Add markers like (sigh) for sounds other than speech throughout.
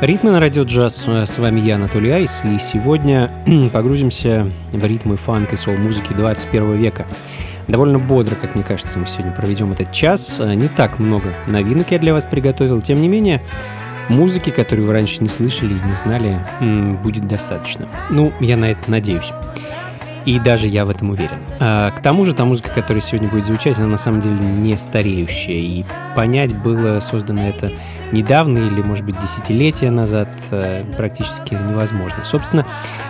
Ритмы на радио джаз. С вами я, Анатолий Айс, и сегодня (clears throat) погрузимся в ритмы фанк и сол-музыки 21 века. Довольно бодро, как мне кажется, мы сегодня проведем этот час. Не так много новинок я для вас приготовил, тем не менее, музыки, которую вы раньше не слышали и не знали, будет достаточно. Ну, я на это надеюсь. И даже я в этом уверен. А, к тому же, та музыка, которая сегодня будет звучать, она на самом деле не стареющая. И понять, было создано это недавно или, может быть, десятилетия назад, э, практически невозможно. Собственно,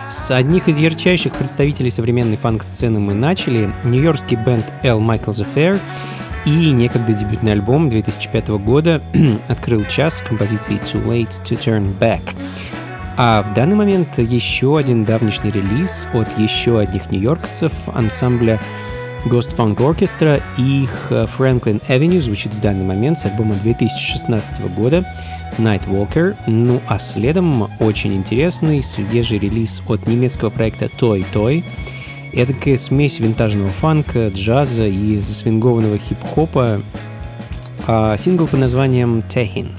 с одних из ярчайших представителей современной фанк-сцены мы начали. Нью-Йоркский бенд L. Michael's Affair и некогда дебютный альбом 2005 года (clears throat) открыл час с композицией Too Late to Turn Back. А в данный момент еще один давнишний релиз от еще одних нью-йоркцев ансамбля Ghost Funk Orchestra. Их Franklin Avenue звучит в данный момент с альбома 2016 года Night Walker. Ну а следом очень интересный свежий релиз от немецкого проекта Toy Toy. Эдакая смесь винтажного фанка, джаза и засвингованного хип-хопа. А сингл под названием Tehin.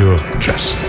zero trust.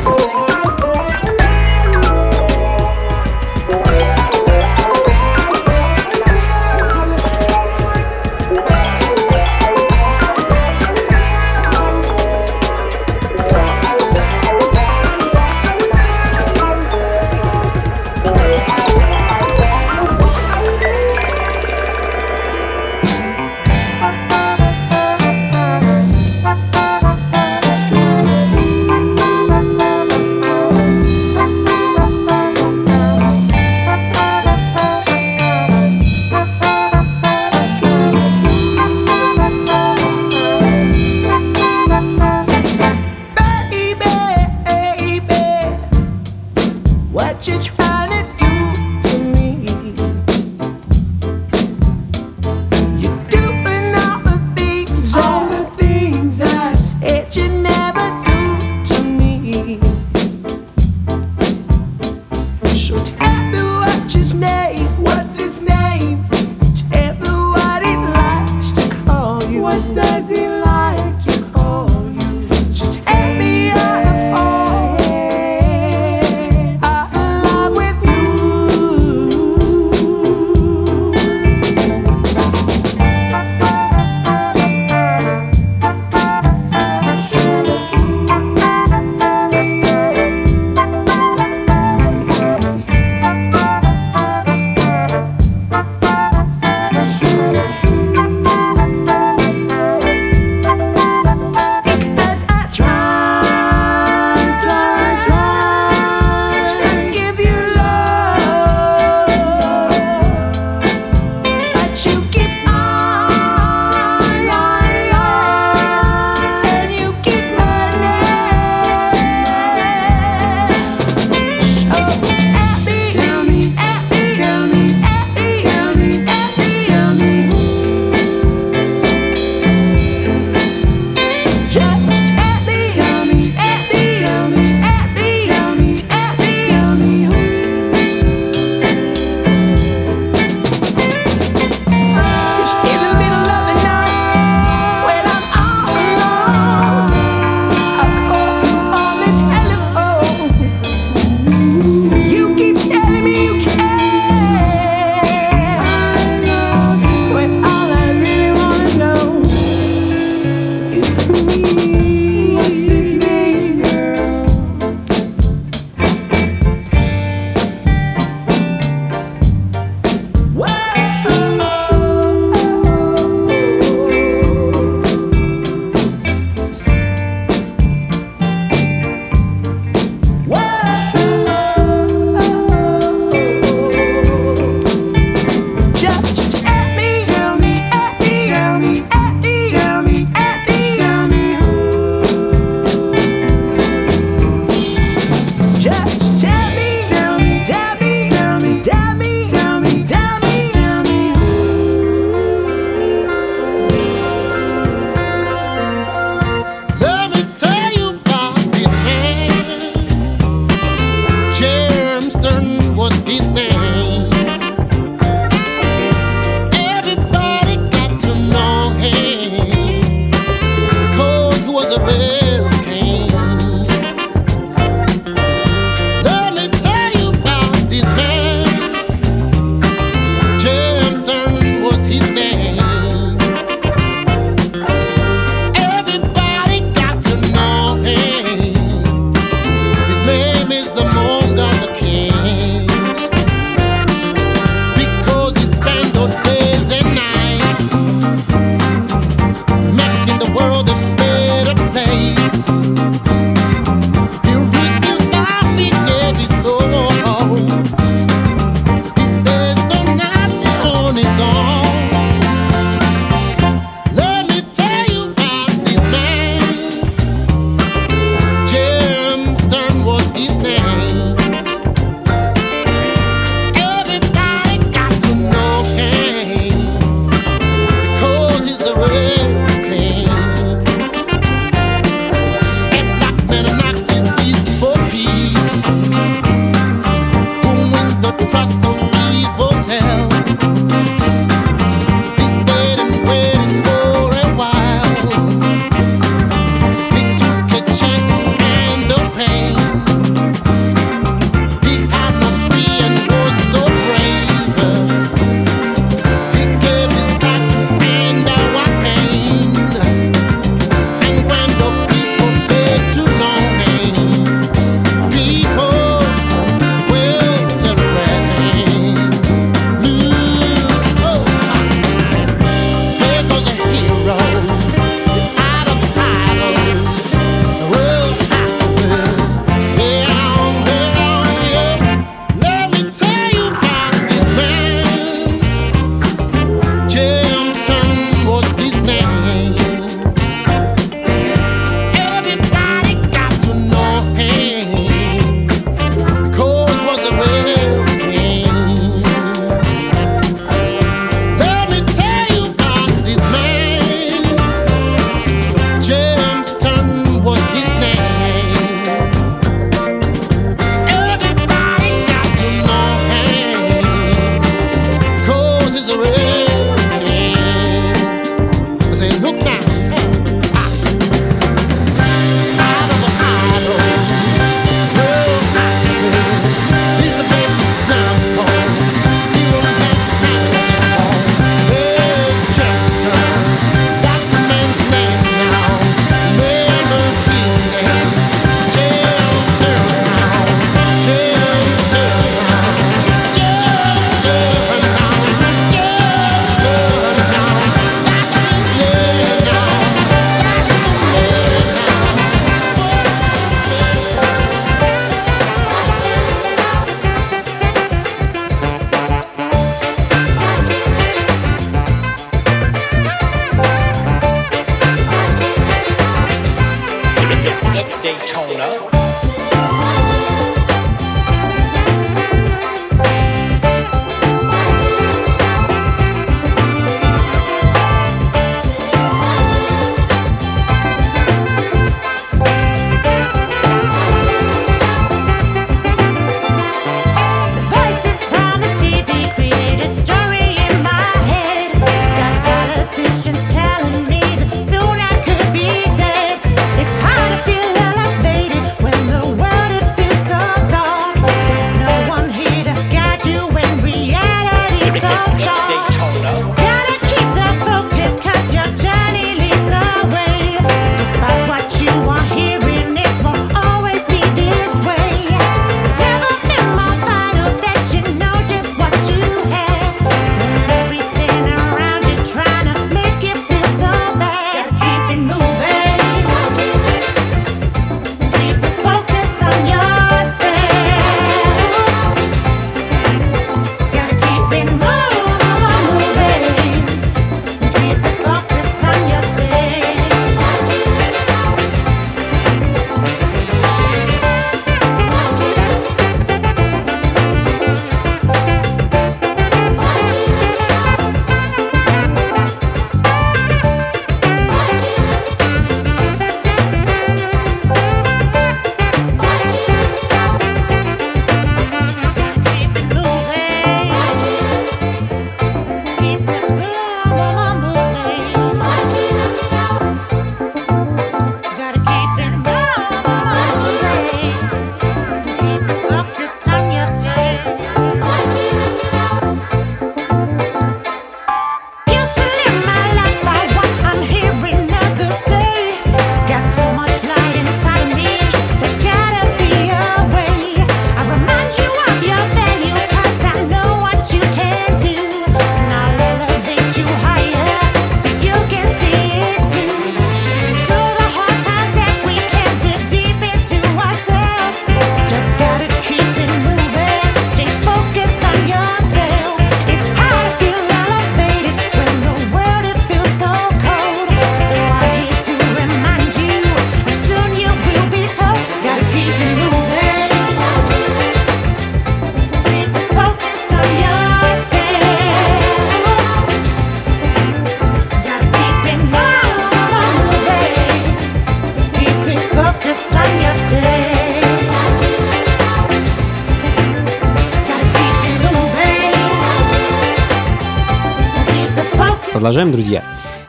Продолжаем, друзья.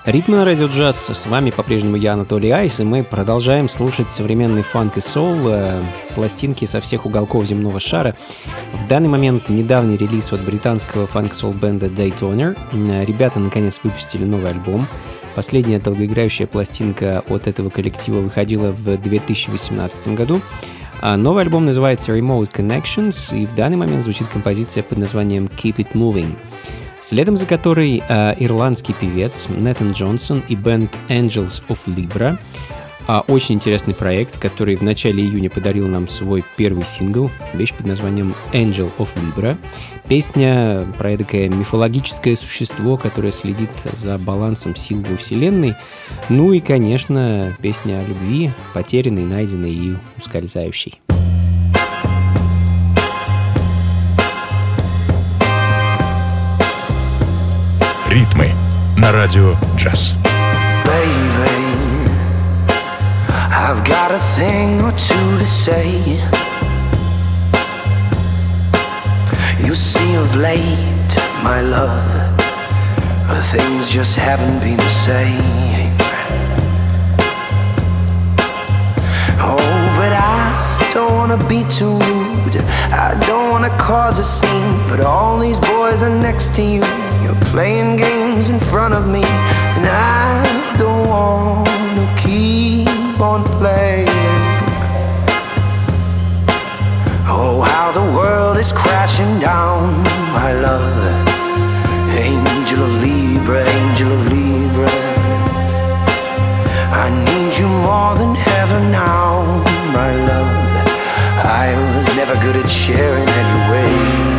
Ритмы на радио джаз. С вами по-прежнему я, Анатолий Айс, и мы продолжаем слушать современный фанк и соул, э, пластинки со всех уголков земного шара. В данный момент недавний релиз от британского фанк-соул бенда Daytoner. Э, ребята наконец выпустили новый альбом. Последняя долгоиграющая пластинка от этого коллектива выходила в 2018 году. А новый альбом называется Remote Connections, и в данный момент звучит композиция под названием Keep It Moving следом за которой э, ирландский певец Нэтан Джонсон и бенд Angels of Libra. А, очень интересный проект, который в начале июня подарил нам свой первый сингл, вещь под названием Angel of Libra. Песня про это мифологическое существо, которое следит за балансом сил во Вселенной. Ну и, конечно, песня о любви, потерянной, найденной и ускользающей. на радио джаз. Baby, I've got a thing or two to say. You see, of late, my love, things just haven't been the same. Oh, but I don't wanna be too rude. I don't wanna cause a scene, but all these boys are next to you. You're playing games in front of me, and I don't wanna keep on playing. Oh, how the world is crashing down, my love. Angel of Libra, angel of Libra. I need you more than ever now, my love. I was never good at sharing anyway.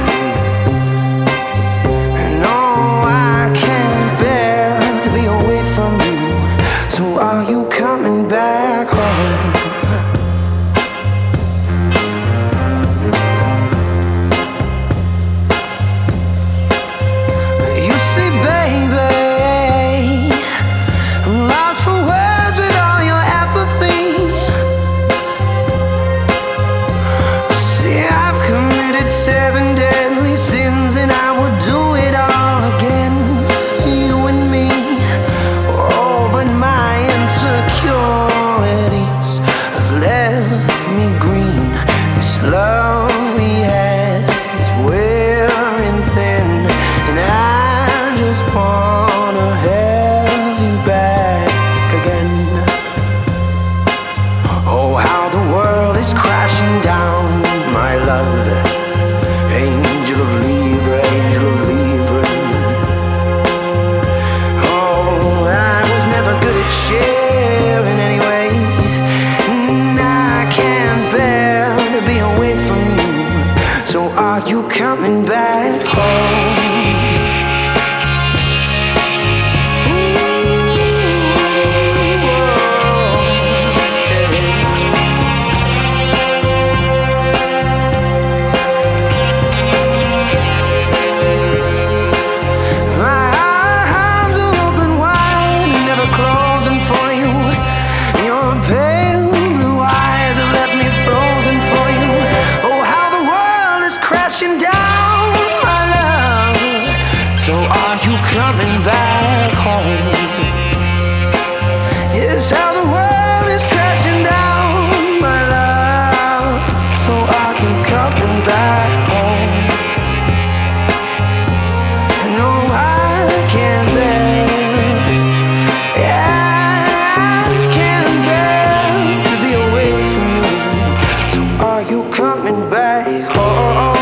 oh, oh, oh.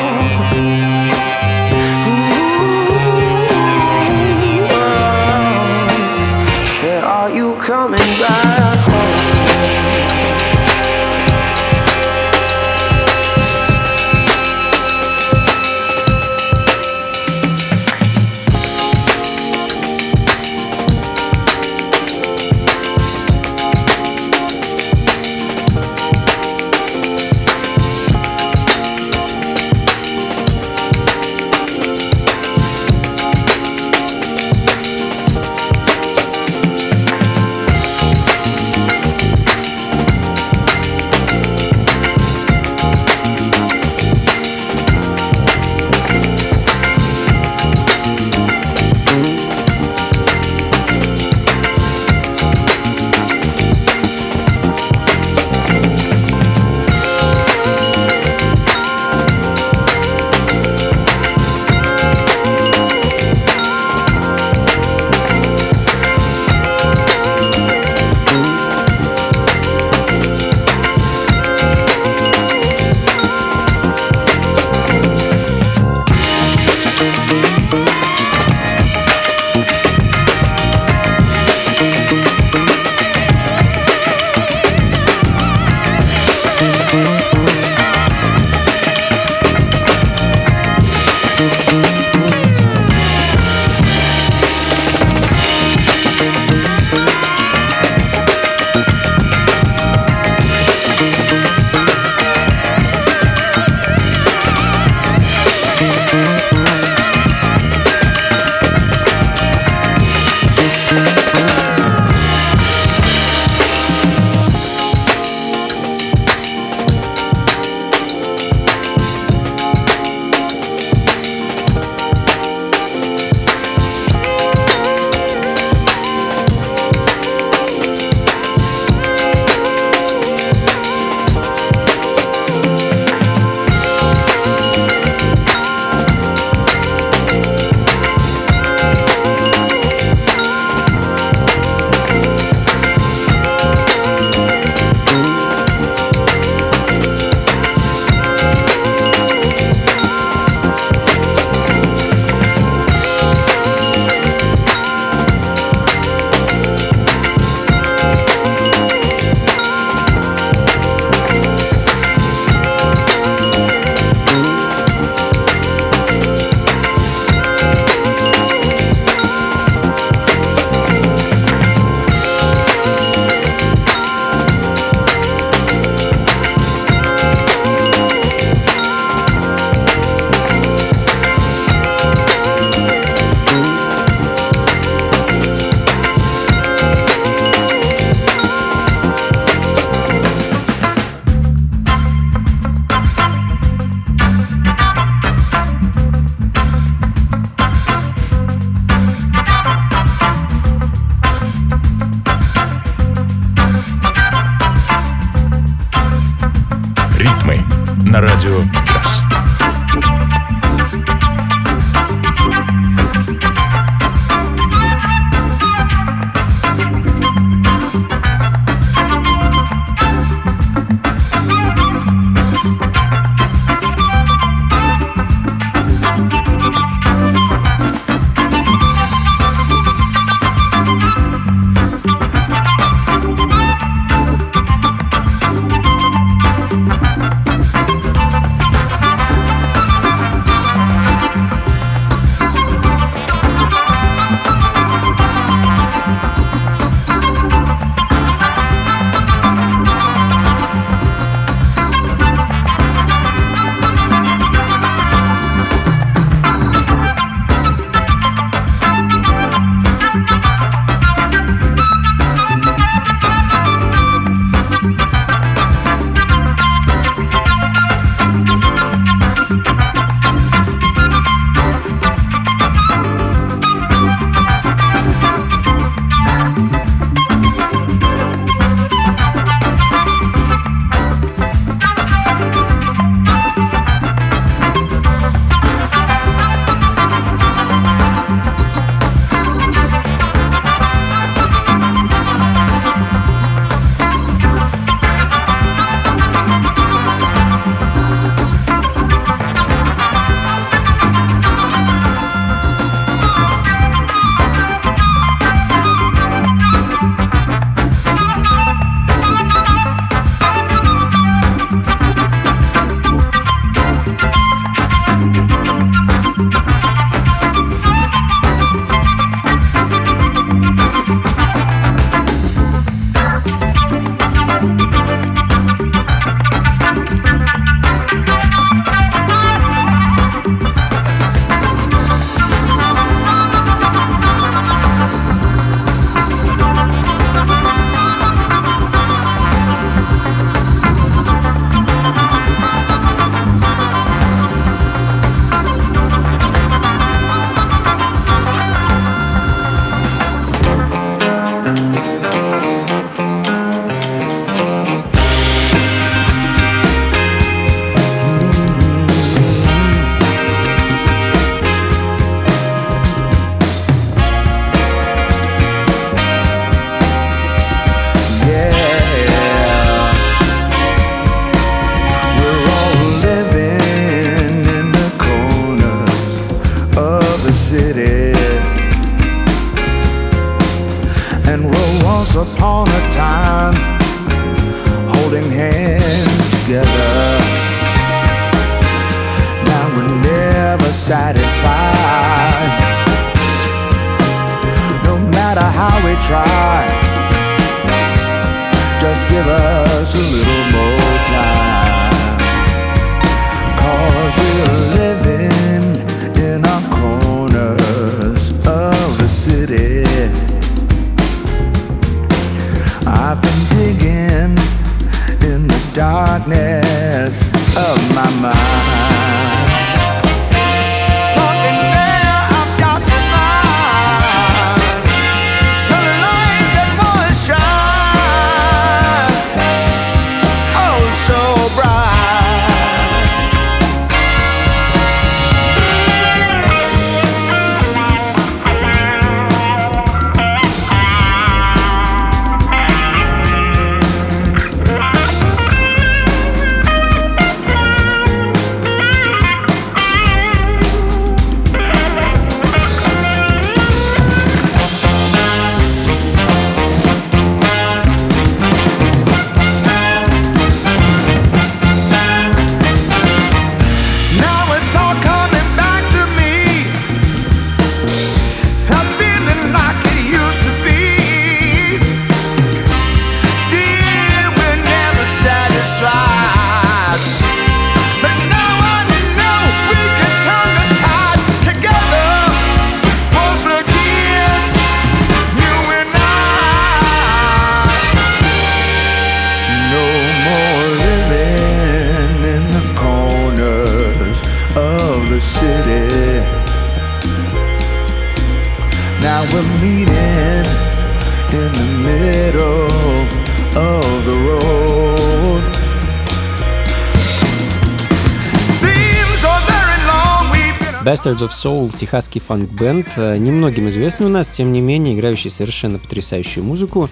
Bastards of Soul, техасский фанк-бенд, э, немногим известный у нас, тем не менее, играющий совершенно потрясающую музыку,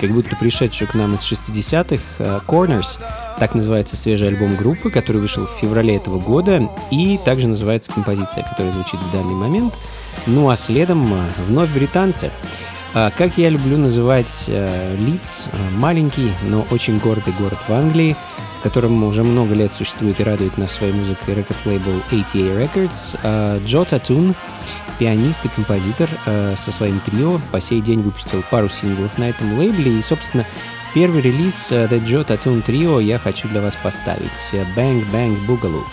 как будто пришедшую к нам из 60-х, э, Corners, так называется свежий альбом группы, который вышел в феврале этого года, и также называется композиция, которая звучит в данный момент. Ну а следом э, вновь британцы. Как я люблю называть э, маленький, но очень гордый город в Англии, в котором уже много лет существует и радует нас своей музыкой рекорд-лейбл ATA Records, а, Джо Татун, пианист и композитор э, со своим трио, по сей день выпустил пару синглов на этом лейбле, и, собственно, первый релиз э, The Joe Tattoon Trio я хочу для вас поставить. э, Bang Bang Boogaloo.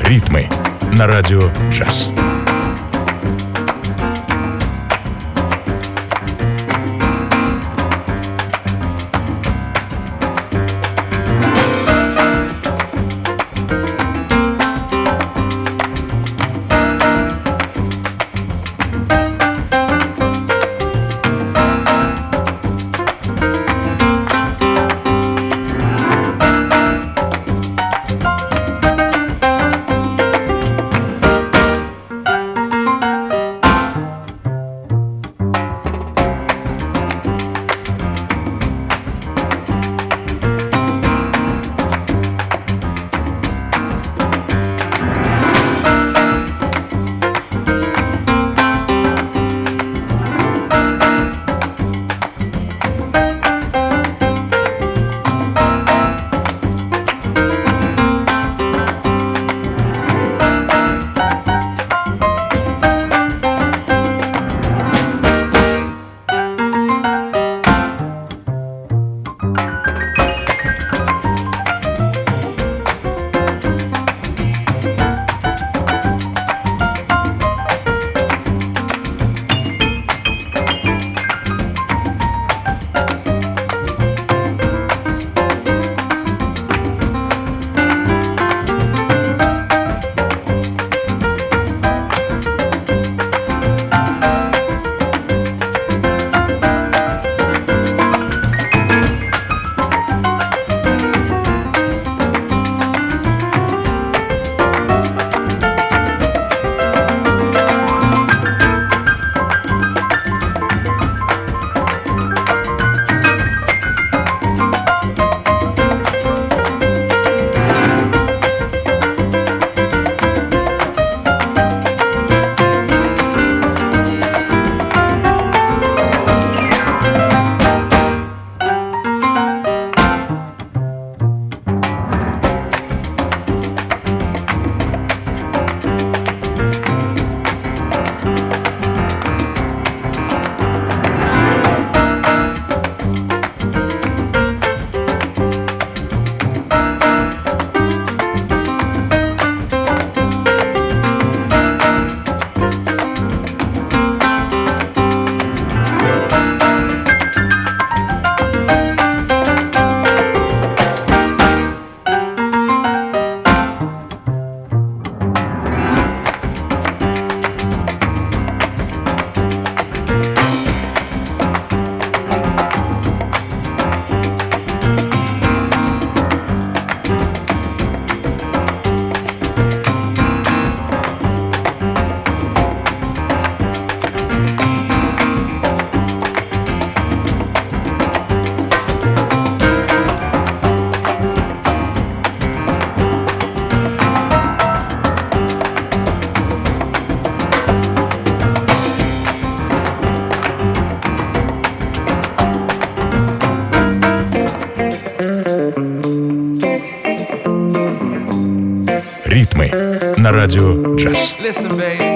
Ритмы на радио джаз. На радио джаз. Listen, baby.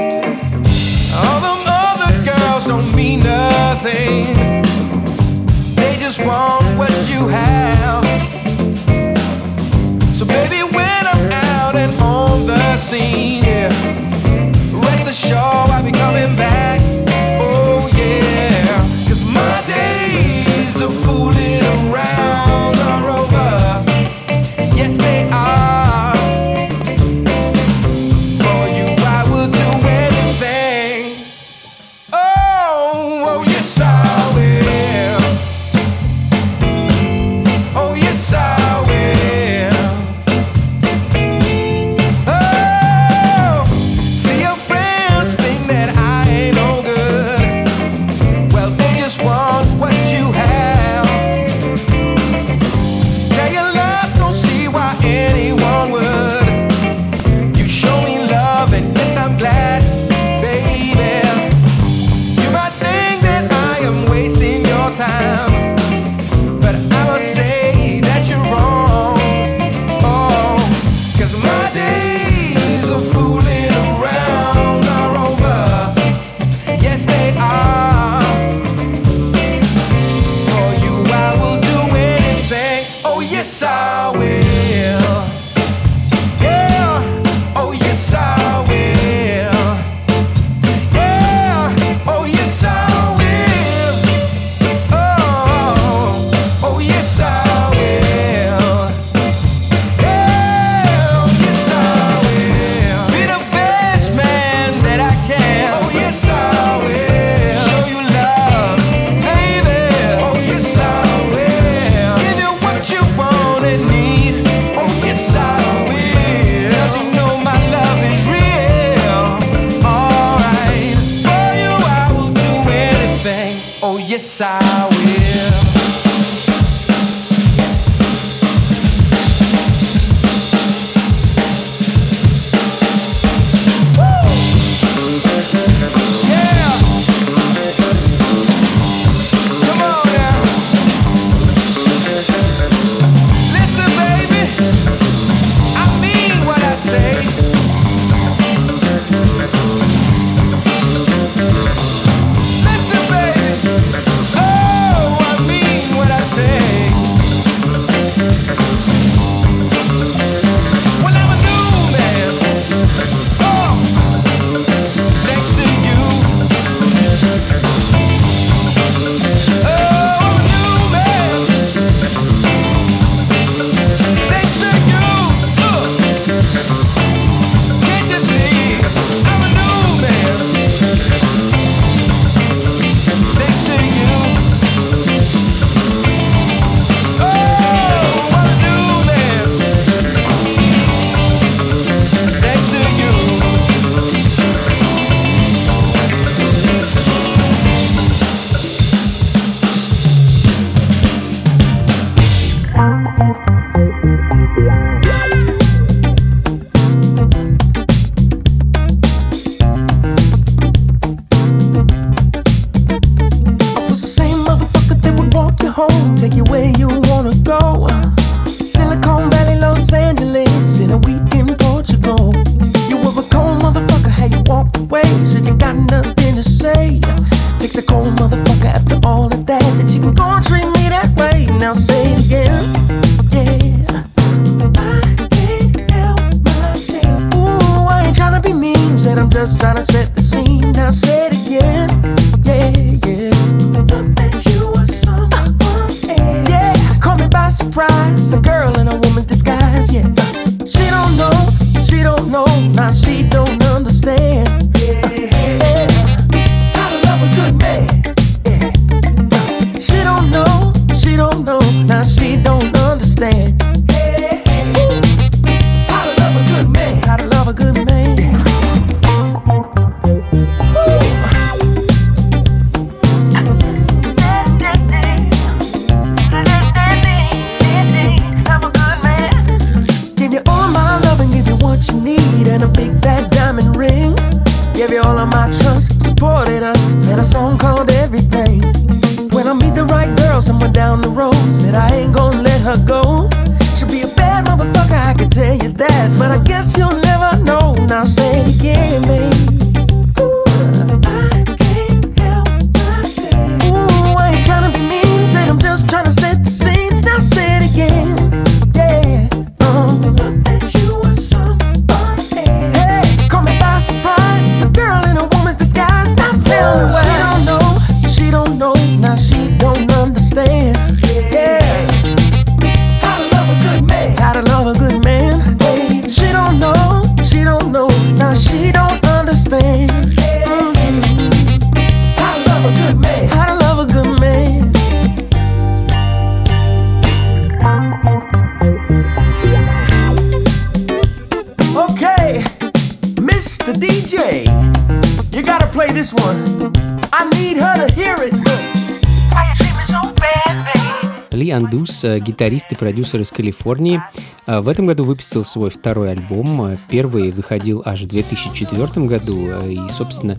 Гитарист и продюсер из Калифорнии, в этом году выпустил свой второй альбом. Первый выходил аж в 2004 году. И, собственно,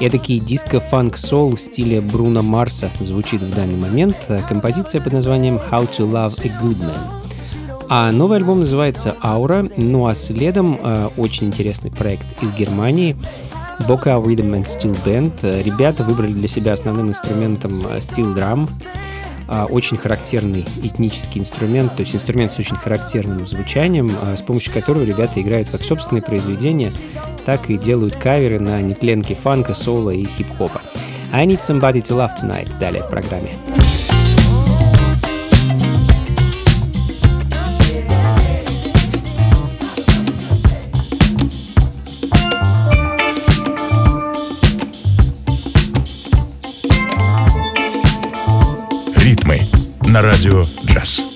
эдакий диско-фанк-сол в стиле Бруно Марса звучит в данный момент. Композиция под названием «How to Love a Good Man». А новый альбом называется «Аура», ну а следом э, очень интересный проект из Германии Boca Rhythm and Steel Band. Ребята выбрали для себя основным инструментом э, drum, э, очень характерный этнический инструмент, то есть инструмент с очень характерным звучанием, э, с помощью которого ребята играют как собственные произведения, так и делают каверы на нетленки фанка, соло и хип-хопа. I Need Somebody to Love Tonight далее в программе. На радио «Джаз».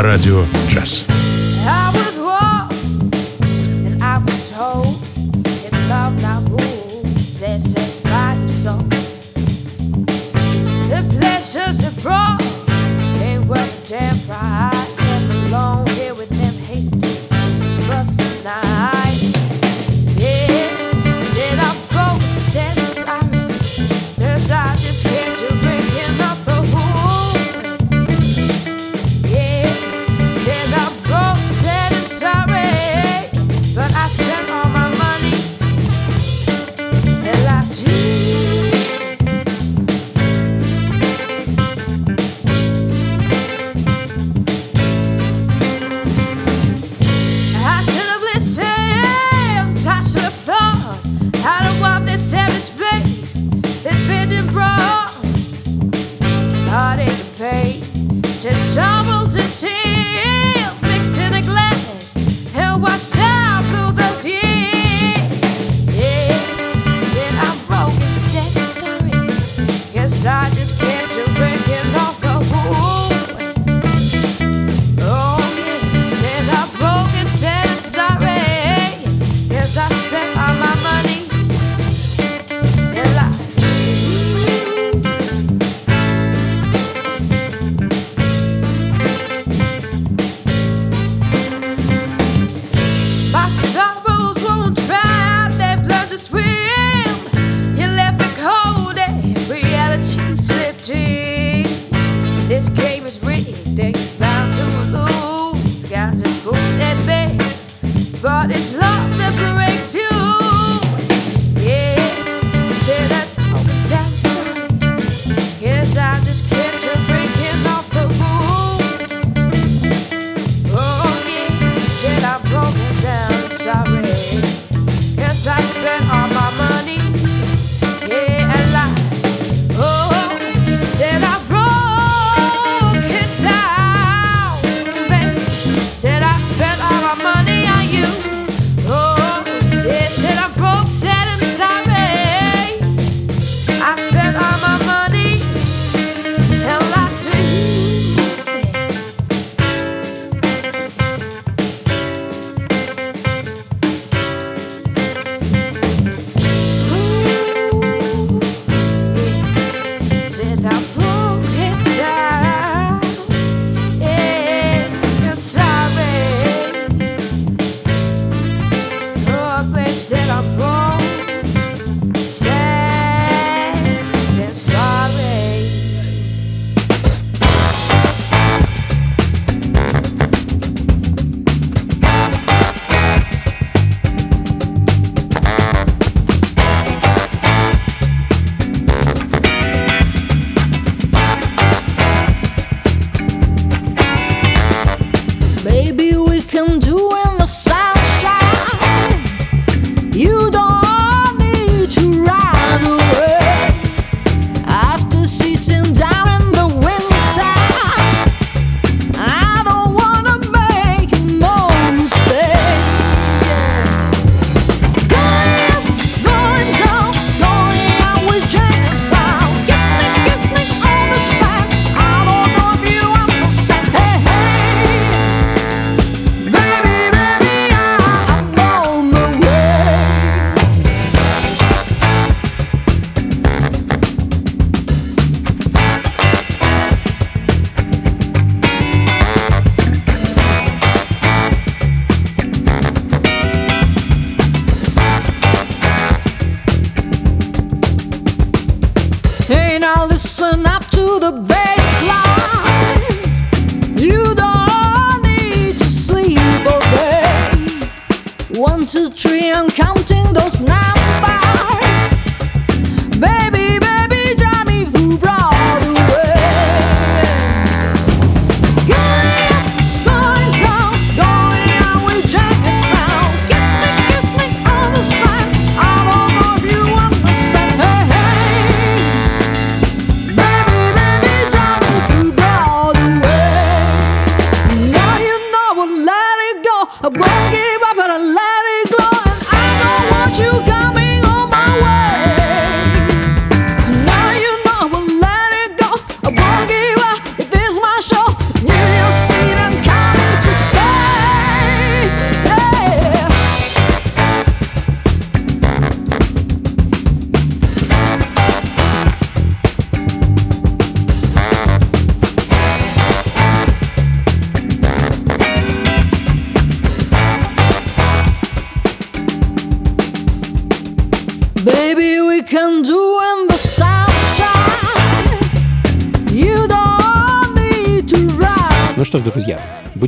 На радио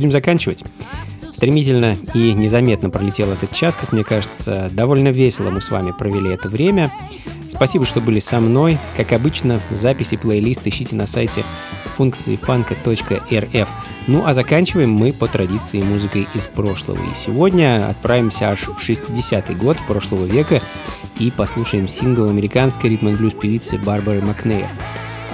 будем заканчивать. Стремительно и незаметно пролетел этот час, как мне кажется. Довольно весело мы с вами провели это время. Спасибо, что были со мной. Как обычно, записи плейлист ищите на сайте функции фанка.рф. Ну а заканчиваем мы по традиции музыкой из прошлого. И сегодня отправимся аж в 60-й год прошлого века и послушаем сингл американской ритм-н-блюз певицы Барбары Макнейр.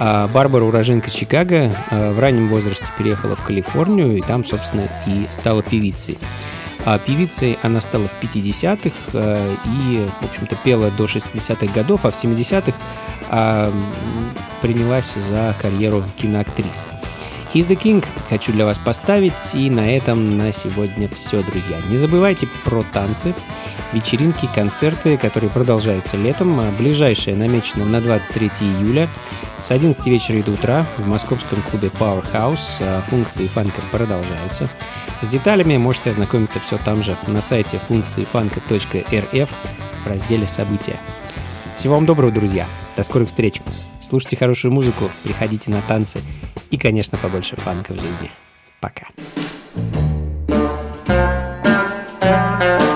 А Барбара уроженка Чикаго, а, в раннем возрасте переехала в Калифорнию и там, собственно, и стала певицей. А певицей она стала в 50-х а, и, в общем-то, пела до 60-х годов, а в 70-х а, принялась за карьеру киноактрисы. He's the King хочу для вас поставить, и на этом на сегодня все, друзья. Не забывайте про танцы, вечеринки, концерты, которые продолжаются летом. А Ближайшее намечено на 23 июля с 11 вечера и до утра в московском клубе Powerhouse. А Функции фанка продолжаются. С деталями можете ознакомиться все там же на сайте функции фанка.рф в разделе «События». Всего вам доброго, друзья. До скорых встреч. Слушайте хорошую музыку, приходите на танцы и, конечно, побольше фанка в жизни. Пока. He's